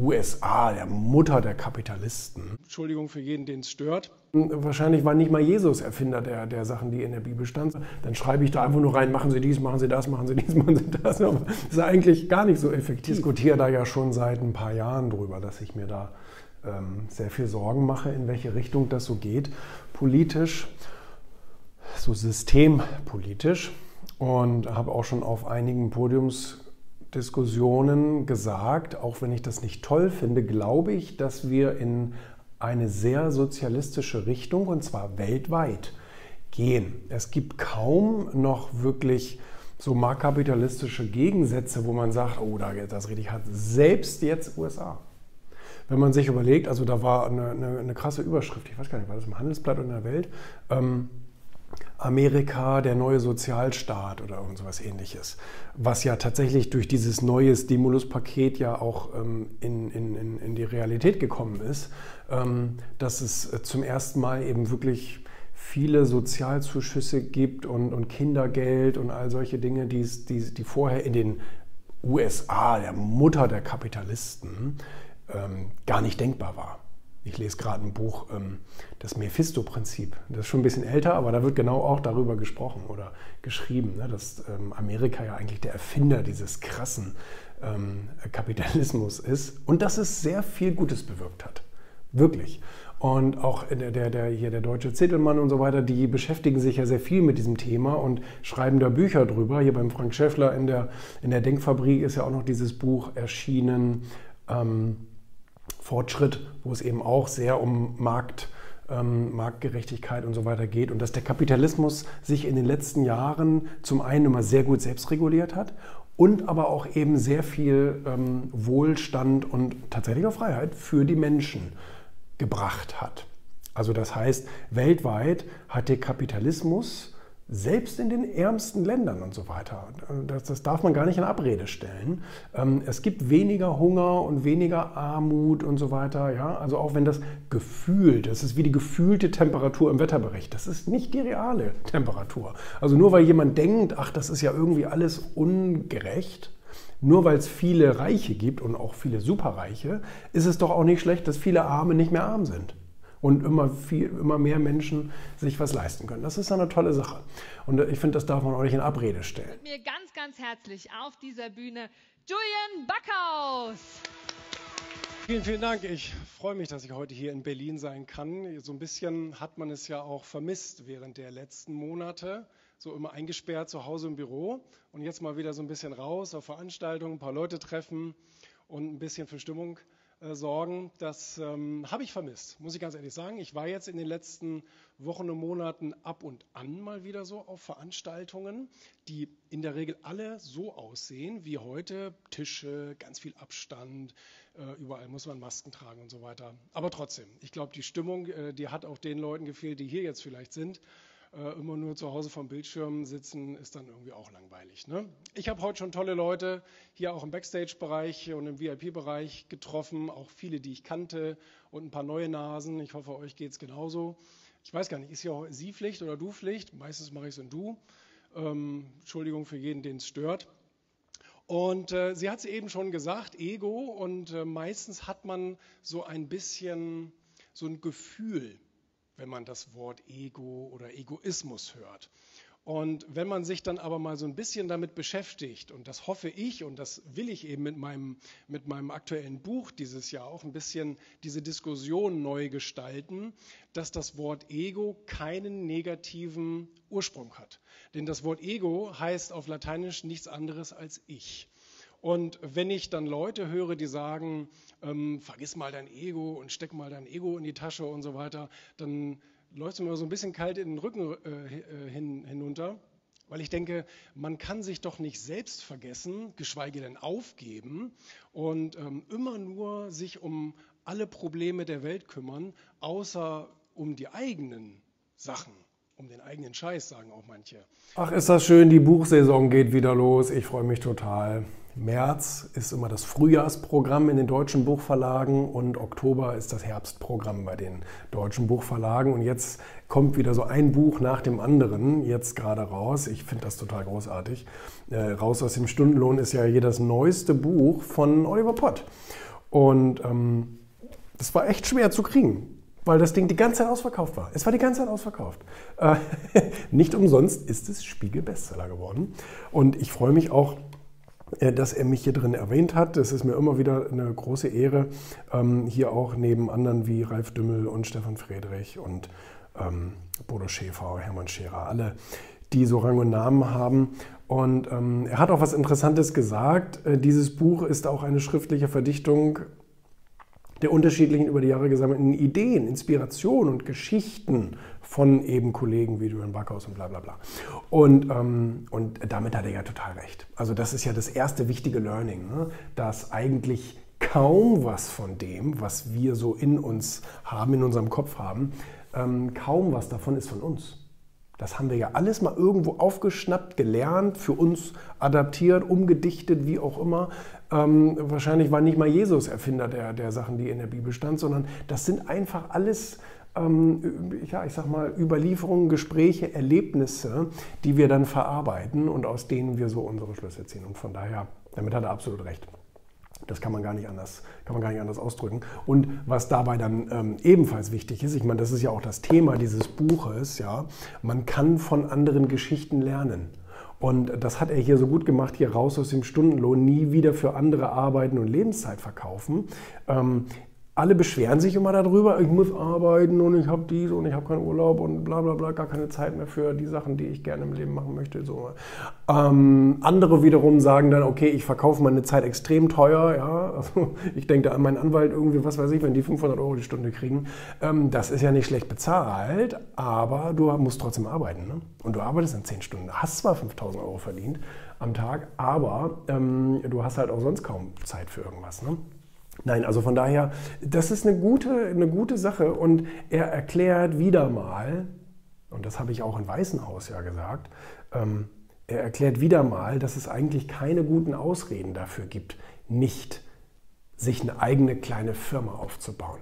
USA, der Mutter der Kapitalisten. Entschuldigung für jeden, den es stört. Wahrscheinlich war nicht mal Jesus Erfinder der, der Sachen, die in der Bibel standen. Dann schreibe ich da einfach nur rein, machen Sie dies, machen Sie das, machen Sie dies, machen Sie das. Aber das ist eigentlich gar nicht so effektiv. Ich diskutiere da ja schon seit ein paar Jahren drüber, dass ich mir da ähm, sehr viel Sorgen mache, in welche Richtung das so geht. Politisch, so systempolitisch. Und habe auch schon auf einigen Podiumsdiskussionen gesagt, auch wenn ich das nicht toll finde, glaube ich, dass wir in eine sehr sozialistische Richtung, und zwar weltweit, gehen. Es gibt kaum noch wirklich so marktkapitalistische Gegensätze, wo man sagt, oh, das richtig hat. Selbst jetzt USA. Wenn man sich überlegt, also da war eine, eine, eine krasse Überschrift, ich weiß gar nicht, war das im Handelsblatt oder in der Welt, ähm, Amerika, der neue Sozialstaat oder irgend sowas ähnliches, was ja tatsächlich durch dieses neue Stimuluspaket ja auch ähm, in, in, in die Realität gekommen ist, ähm, dass es äh, zum ersten Mal eben wirklich viele Sozialzuschüsse gibt und, und Kindergeld und all solche Dinge, die, die, die vorher in den USA, der Mutter der Kapitalisten, ähm, gar nicht denkbar war. Ich lese gerade ein Buch, ähm, das Mephisto-Prinzip. Das ist schon ein bisschen älter, aber da wird genau auch darüber gesprochen oder geschrieben, ne, dass ähm, Amerika ja eigentlich der Erfinder dieses krassen ähm, Kapitalismus ist und dass es sehr viel Gutes bewirkt hat. Wirklich. Und auch der, der, der, hier der deutsche Zittelmann und so weiter, die beschäftigen sich ja sehr viel mit diesem Thema und schreiben da Bücher drüber. Hier beim Frank Schäffler in der, in der Denkfabrik ist ja auch noch dieses Buch erschienen. Ähm, Fortschritt, wo es eben auch sehr um Markt, ähm, Marktgerechtigkeit und so weiter geht und dass der Kapitalismus sich in den letzten Jahren zum einen immer sehr gut selbst reguliert hat und aber auch eben sehr viel ähm, Wohlstand und tatsächlich auch Freiheit für die Menschen gebracht hat. Also das heißt, weltweit hat der Kapitalismus selbst in den ärmsten Ländern und so weiter. Das, das, darf man gar nicht in Abrede stellen. Ähm, es gibt weniger Hunger und weniger Armut und so weiter. Ja? Also auch wenn das gefühlt, das ist wie die gefühlte Temperatur im Wetterbericht, das ist nicht die reale Temperatur. Also nur weil jemand denkt, ach, das ist ja irgendwie alles ungerecht, nur weil es viele Reiche gibt und auch viele Superreiche, ist es doch auch nicht schlecht, dass viele Arme nicht mehr arm sind und immer, viel, immer mehr Menschen sich was leisten können. Das ist eine tolle Sache. Und ich finde, das darf man auch nicht in Abrede stellen. Mit mir ganz, ganz herzlich auf dieser Bühne Julian Backhaus. Vielen, vielen Dank. Ich freue mich, dass ich heute hier in Berlin sein kann. So ein bisschen hat man es ja auch vermisst während der letzten Monate. So immer eingesperrt zu Hause im Büro und jetzt mal wieder so ein bisschen raus auf Veranstaltungen, ein paar Leute treffen und ein bisschen für Stimmung äh, sorgen, das ähm, habe ich vermisst, muss ich ganz ehrlich sagen. Ich war jetzt in den letzten Wochen und Monaten ab und an mal wieder so auf Veranstaltungen, die in der Regel alle so aussehen wie heute. Tische, ganz viel Abstand, äh, überall muss man Masken tragen und so weiter. Aber trotzdem, ich glaube, die Stimmung, äh, die hat auch den Leuten gefehlt, die hier jetzt vielleicht sind äh, immer nur zu Hause vom Bildschirm sitzen, ist dann irgendwie auch langweilig. Ne? Ich habe heute schon tolle Leute hier auch im Backstage-Bereich und im VIP-Bereich getroffen, auch viele, die ich kannte und ein paar neue Nasen. Ich hoffe, euch geht es genauso. Ich weiß gar nicht, ist hier Sie Pflicht oder du Pflicht? Meistens mache ich es in Du. Ähm, Entschuldigung für jeden, den es stört. Und äh, sie hat es eben schon gesagt, Ego. Und äh, meistens hat man so ein bisschen so ein Gefühl wenn man das Wort Ego oder Egoismus hört. Und wenn man sich dann aber mal so ein bisschen damit beschäftigt, und das hoffe ich und das will ich eben mit meinem, mit meinem aktuellen Buch dieses Jahr auch ein bisschen diese Diskussion neu gestalten, dass das Wort Ego keinen negativen Ursprung hat. Denn das Wort Ego heißt auf Lateinisch nichts anderes als ich. Und wenn ich dann Leute höre, die sagen, ähm, vergiss mal dein Ego und steck mal dein Ego in die Tasche und so weiter, dann läuft es mir so ein bisschen kalt in den Rücken äh, äh, hin, hinunter, weil ich denke, man kann sich doch nicht selbst vergessen, geschweige denn aufgeben und ähm, immer nur sich um alle Probleme der Welt kümmern, außer um die eigenen Sachen um den eigenen Scheiß, sagen auch manche. Ach, ist das schön, die Buchsaison geht wieder los. Ich freue mich total. März ist immer das Frühjahrsprogramm in den deutschen Buchverlagen und Oktober ist das Herbstprogramm bei den deutschen Buchverlagen. Und jetzt kommt wieder so ein Buch nach dem anderen jetzt gerade raus. Ich finde das total großartig. Äh, raus aus dem Stundenlohn ist ja hier das neueste Buch von Oliver Pott. Und ähm, das war echt schwer zu kriegen weil das Ding die ganze Zeit ausverkauft war. Es war die ganze Zeit ausverkauft. Äh, nicht umsonst ist es Spiegel-Bestseller geworden. Und ich freue mich auch, dass er mich hier drin erwähnt hat. Es ist mir immer wieder eine große Ehre, ähm, hier auch neben anderen wie Ralf Dümmel und Stefan Friedrich und ähm, Bodo Schäfer, Hermann Scherer, alle, die so Rang und Namen haben. Und ähm, er hat auch was Interessantes gesagt. Äh, dieses Buch ist auch eine schriftliche Verdichtung der unterschiedlichen über die Jahre gesammelten Ideen, Inspirationen und Geschichten von eben Kollegen wie Julian Backhaus und bla bla bla. Und, ähm, und damit hat er ja total recht. Also das ist ja das erste wichtige Learning, ne? dass eigentlich kaum was von dem, was wir so in uns haben, in unserem Kopf haben, ähm, kaum was davon ist von uns. Das haben wir ja alles mal irgendwo aufgeschnappt, gelernt, für uns adaptiert, umgedichtet, wie auch immer. Ähm, wahrscheinlich war nicht mal Jesus Erfinder der, der Sachen, die in der Bibel stand, sondern das sind einfach alles, ähm, ja, ich sag mal, Überlieferungen, Gespräche, Erlebnisse, die wir dann verarbeiten und aus denen wir so unsere Schlüsse ziehen. Und von daher, damit hat er absolut recht. Das kann man gar nicht anders, kann man gar nicht anders ausdrücken. Und was dabei dann ähm, ebenfalls wichtig ist, ich meine, das ist ja auch das Thema dieses Buches, ja, man kann von anderen Geschichten lernen. Und das hat er hier so gut gemacht, hier raus aus dem Stundenlohn, nie wieder für andere arbeiten und Lebenszeit verkaufen. Ähm, alle beschweren sich immer darüber, ich muss arbeiten und ich habe dies und ich habe keinen Urlaub und bla bla bla, gar keine Zeit mehr für die Sachen, die ich gerne im Leben machen möchte. So. Ähm, andere wiederum sagen dann, okay, ich verkaufe meine Zeit extrem teuer. Ja? Also ich denke an meinen Anwalt irgendwie, was weiß ich, wenn die 500 Euro die Stunde kriegen. Ähm, das ist ja nicht schlecht bezahlt, aber du musst trotzdem arbeiten. Ne? Und du arbeitest in 10 Stunden, hast zwar 5000 Euro verdient am Tag, aber ähm, du hast halt auch sonst kaum Zeit für irgendwas. Ne? Nein, also von daher, das ist eine gute, eine gute Sache und er erklärt wieder mal, und das habe ich auch in Weißenhaus ja gesagt, ähm, er erklärt wieder mal, dass es eigentlich keine guten Ausreden dafür gibt, nicht sich eine eigene kleine Firma aufzubauen.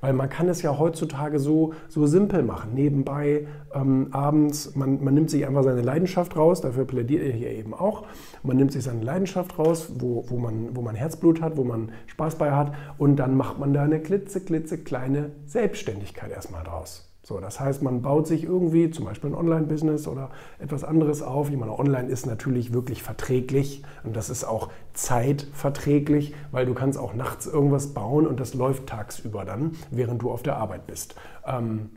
Weil man kann es ja heutzutage so, so simpel machen. Nebenbei ähm, abends, man, man nimmt sich einfach seine Leidenschaft raus, dafür plädiert er hier eben auch. Man nimmt sich seine Leidenschaft raus, wo, wo, man, wo man Herzblut hat, wo man Spaß bei hat und dann macht man da eine klitze, klitze kleine Selbstständigkeit erstmal draus. So, das heißt, man baut sich irgendwie zum Beispiel ein Online-Business oder etwas anderes auf. Ich meine, online ist natürlich wirklich verträglich und das ist auch zeitverträglich, weil du kannst auch nachts irgendwas bauen und das läuft tagsüber dann, während du auf der Arbeit bist. Ähm,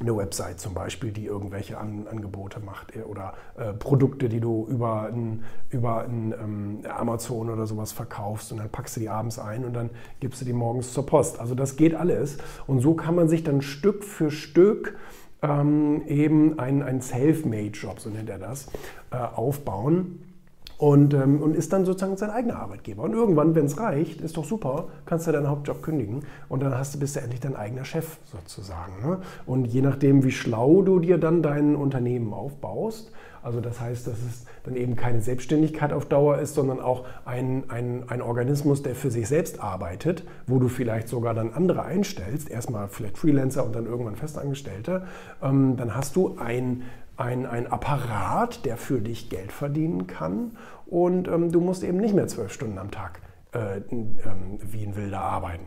eine Website zum Beispiel, die irgendwelche An Angebote macht äh, oder äh, Produkte, die du über, ein, über ein, ähm, Amazon oder sowas verkaufst und dann packst du die abends ein und dann gibst du die morgens zur Post. Also das geht alles und so kann man sich dann Stück für Stück ähm, eben einen, Self-Made-Job, so nennt er das, äh, aufbauen und, ähm, und ist dann sozusagen sein eigener Arbeitgeber. Und irgendwann, wenn es reicht, ist doch super, kannst du deinen Hauptjob kündigen und dann hast du, bist du endlich dein eigener Chef sozusagen. Ne? Und je nachdem, wie schlau du dir dann dein Unternehmen aufbaust, also das heißt, dass es dann eben keine Selbstständigkeit auf Dauer ist, sondern auch ein, ein, ein Organismus, der für sich selbst arbeitet, wo du vielleicht sogar dann andere einstellst, erstmal vielleicht Freelancer und dann irgendwann Festangestellte, ähm, dann hast du ein ein, ein Apparat, der für dich Geld verdienen kann und ähm, du musst eben nicht mehr zwölf Stunden am Tag äh, ähm, wie ein Wilder arbeiten.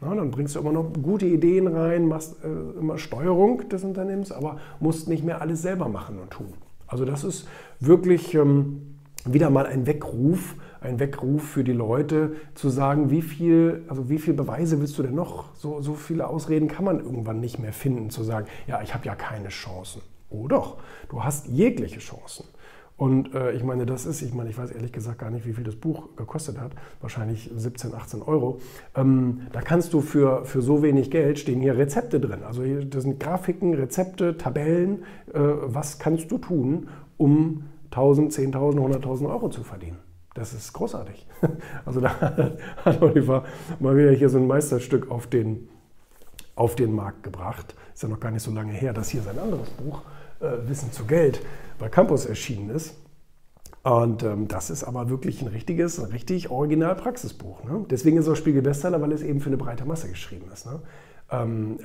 Na, dann bringst du immer noch gute Ideen rein, machst äh, immer Steuerung des Unternehmens, aber musst nicht mehr alles selber machen und tun. Also das ist wirklich ähm, wieder mal ein Weckruf, ein Weckruf für die Leute, zu sagen, wie viel, also wie viel Beweise willst du denn noch? So, so viele Ausreden kann man irgendwann nicht mehr finden, zu sagen, ja, ich habe ja keine Chancen. Oh doch, du hast jegliche Chancen. Und äh, ich meine, das ist, ich meine, ich weiß ehrlich gesagt gar nicht, wie viel das Buch gekostet hat. Wahrscheinlich 17, 18 Euro. Ähm, da kannst du für, für so wenig Geld, stehen hier Rezepte drin. Also hier, das sind Grafiken, Rezepte, Tabellen. Äh, was kannst du tun, um 1000, 10.000, 100.000 Euro zu verdienen? Das ist großartig. Also da hat Oliver mal wieder hier so ein Meisterstück auf den, auf den Markt gebracht. Ist ja noch gar nicht so lange her, dass hier sein anderes Buch äh, Wissen zu Geld bei Campus erschienen ist. Und ähm, das ist aber wirklich ein richtiges, ein richtig original Praxisbuch. Ne? Deswegen ist es auch Spiegel Bestseller, weil es eben für eine breite Masse geschrieben ist. Ne? Ähm,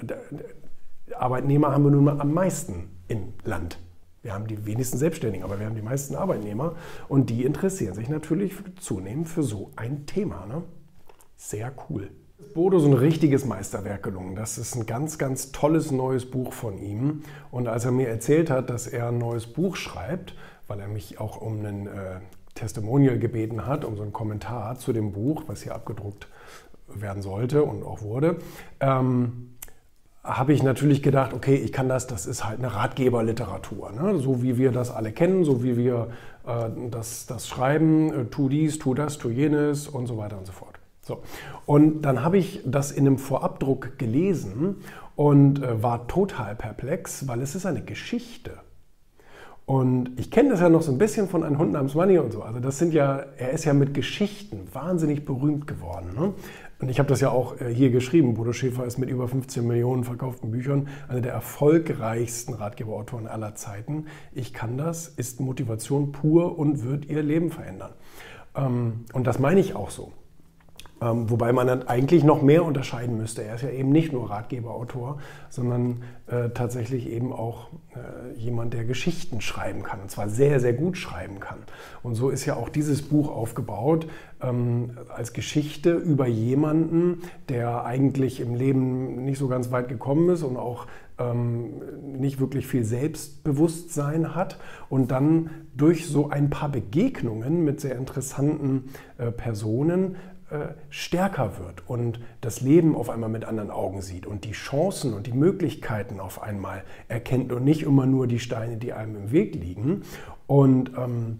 Arbeitnehmer haben wir nun mal am meisten im Land. Wir haben die wenigsten Selbstständigen, aber wir haben die meisten Arbeitnehmer und die interessieren sich natürlich zunehmend für so ein Thema. Ne? Sehr cool. Bodo so ein richtiges Meisterwerk gelungen. Das ist ein ganz, ganz tolles neues Buch von ihm. Und als er mir erzählt hat, dass er ein neues Buch schreibt, weil er mich auch um einen äh, Testimonial gebeten hat, um so einen Kommentar zu dem Buch, was hier abgedruckt werden sollte und auch wurde, ähm, habe ich natürlich gedacht, okay, ich kann das, das ist halt eine Ratgeberliteratur, ne? so wie wir das alle kennen, so wie wir äh, das, das schreiben, äh, tu dies, tu das, tu jenes und so weiter und so fort. So. Und dann habe ich das in einem Vorabdruck gelesen und äh, war total perplex, weil es ist eine Geschichte. Und ich kenne das ja noch so ein bisschen von Ein Hund namens Money und so. Also das sind ja, er ist ja mit Geschichten wahnsinnig berühmt geworden. Ne? Und ich habe das ja auch äh, hier geschrieben. Bodo Schäfer ist mit über 15 Millionen verkauften Büchern einer der erfolgreichsten Ratgeberautoren aller Zeiten. Ich kann das, ist Motivation pur und wird ihr Leben verändern. Ähm, und das meine ich auch so. Ähm, wobei man dann eigentlich noch mehr unterscheiden müsste. Er ist ja eben nicht nur Ratgeberautor, sondern äh, tatsächlich eben auch äh, jemand, der Geschichten schreiben kann. Und zwar sehr, sehr gut schreiben kann. Und so ist ja auch dieses Buch aufgebaut ähm, als Geschichte über jemanden, der eigentlich im Leben nicht so ganz weit gekommen ist und auch ähm, nicht wirklich viel Selbstbewusstsein hat und dann durch so ein paar Begegnungen mit sehr interessanten äh, Personen äh, stärker wird und das Leben auf einmal mit anderen Augen sieht und die Chancen und die Möglichkeiten auf einmal erkennt und nicht immer nur die Steine, die einem im Weg liegen. Und ähm,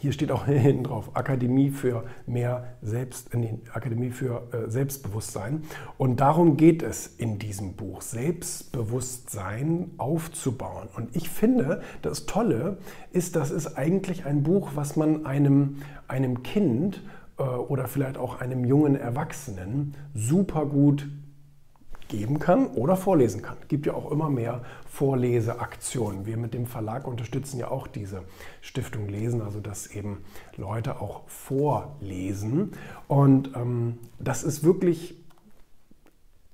hier steht auch hinten drauf Akademie für mehr Selbst, nee, Akademie für äh, Selbstbewusstsein. Und darum geht es in diesem Buch, Selbstbewusstsein aufzubauen. Und ich finde, das Tolle ist, das ist eigentlich ein Buch, was man einem, einem Kind äh, oder vielleicht auch einem jungen Erwachsenen super gut geben kann oder vorlesen kann. Es gibt ja auch immer mehr Vorleseaktionen. Wir mit dem Verlag unterstützen ja auch diese Stiftung Lesen, also dass eben Leute auch vorlesen. Und ähm, das ist wirklich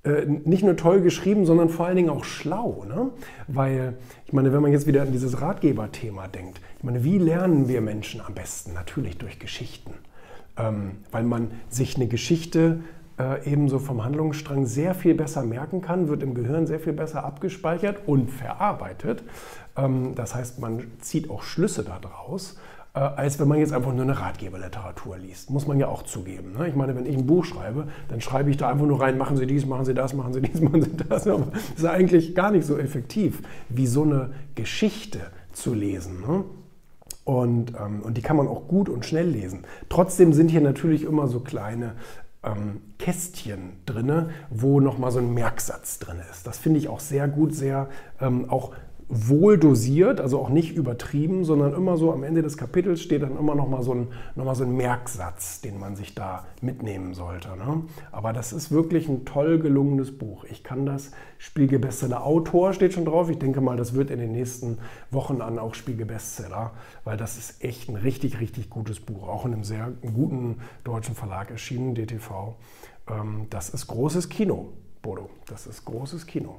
äh, nicht nur toll geschrieben, sondern vor allen Dingen auch schlau. Ne? Weil, ich meine, wenn man jetzt wieder an dieses Ratgeberthema denkt, ich meine, wie lernen wir Menschen am besten? Natürlich durch Geschichten ähm, weil man sich eine Geschichte äh, ebenso vom Handlungsstrang sehr viel besser merken kann, wird im Gehirn sehr viel besser abgespeichert und verarbeitet. Ähm, das heißt, man zieht auch Schlüsse daraus äh, als wenn man jetzt einfach nur eine Ratgeberliteratur liest. Muss man ja auch zugeben. Ne? Ich meine, wenn ich ein Buch schreibe, dann schreibe ich da einfach nur rein, machen Sie dies, machen Sie das, machen Sie dies, machen Sie das. Aber das ist eigentlich gar nicht so effektiv, wie so eine Geschichte zu lesen. Ne? Und, ähm, und die kann man auch gut und schnell lesen. Trotzdem sind hier natürlich immer so kleine ähm, Kästchen drin, wo nochmal so ein Merksatz drin ist. Das finde ich auch sehr gut, sehr ähm, auch wohl dosiert, also auch nicht übertrieben, sondern immer so am Ende des Kapitels steht dann immer noch mal so ein, noch mal so ein Merksatz, den man sich da mitnehmen sollte. Ne? Aber das ist wirklich ein toll gelungenes Buch. Ich kann das. Spiegel Bestseller Autor steht schon drauf. Ich denke mal, das wird in den nächsten Wochen an auch Spiegel Bestseller, weil das ist echt ein richtig, richtig gutes Buch. Auch in einem sehr guten deutschen Verlag erschienen, DTV. Ähm, das ist großes Kino, Bodo. Das ist großes Kino.